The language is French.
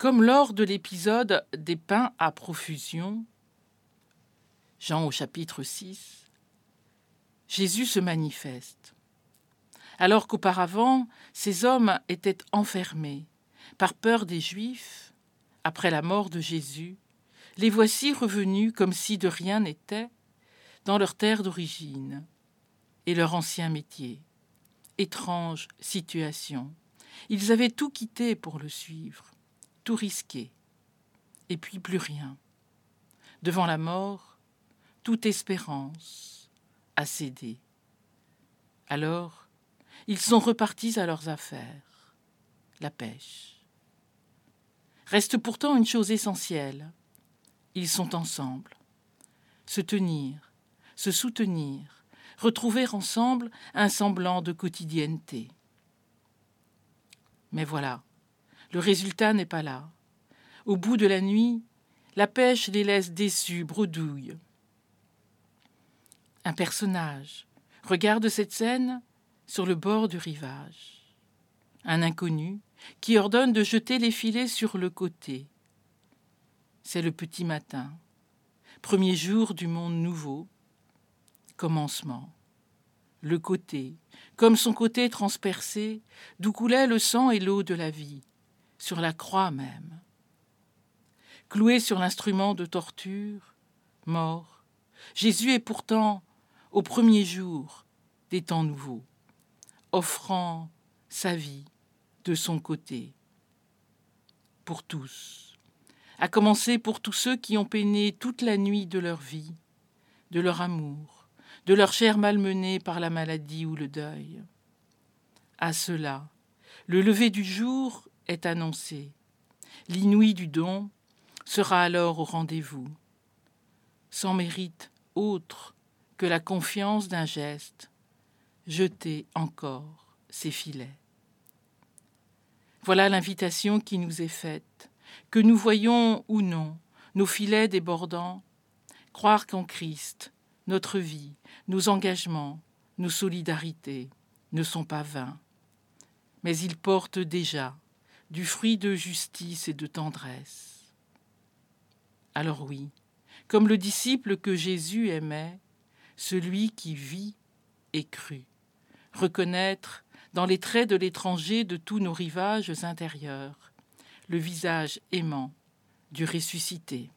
Comme lors de l'épisode des pains à profusion, Jean au chapitre 6, Jésus se manifeste. Alors qu'auparavant, ces hommes étaient enfermés par peur des Juifs, après la mort de Jésus, les voici revenus comme si de rien n'était dans leur terre d'origine et leur ancien métier. Étrange situation. Ils avaient tout quitté pour le suivre, tout risqué, et puis plus rien. Devant la mort, toute espérance a cédé. Alors, ils sont repartis à leurs affaires, la pêche. Reste pourtant une chose essentielle. Ils sont ensemble. Se tenir, se soutenir, retrouver ensemble un semblant de quotidienneté. Mais voilà, le résultat n'est pas là. Au bout de la nuit, la pêche les laisse déçus, bredouilles. Un personnage regarde cette scène sur le bord du rivage. Un inconnu qui ordonne de jeter les filets sur le côté. C'est le petit matin, premier jour du monde nouveau, commencement. Le côté, comme son côté transpercé, d'où coulait le sang et l'eau de la vie, sur la croix même. Cloué sur l'instrument de torture, mort, Jésus est pourtant au premier jour des temps nouveaux, offrant sa vie de son côté, pour tous, à commencer pour tous ceux qui ont peiné toute la nuit de leur vie, de leur amour, de leur chair malmenée par la maladie ou le deuil. À cela, le lever du jour est annoncé. L'inouï du don sera alors au rendez-vous, sans mérite autre que la confiance d'un geste, jeter encore ses filets. Voilà l'invitation qui nous est faite, que nous voyons ou non nos filets débordants, croire qu'en Christ, notre vie, nos engagements, nos solidarités ne sont pas vains, mais ils portent déjà du fruit de justice et de tendresse. Alors oui, comme le disciple que Jésus aimait, celui qui vit et crut. Reconnaître dans les traits de l'étranger de tous nos rivages intérieurs le visage aimant du ressuscité.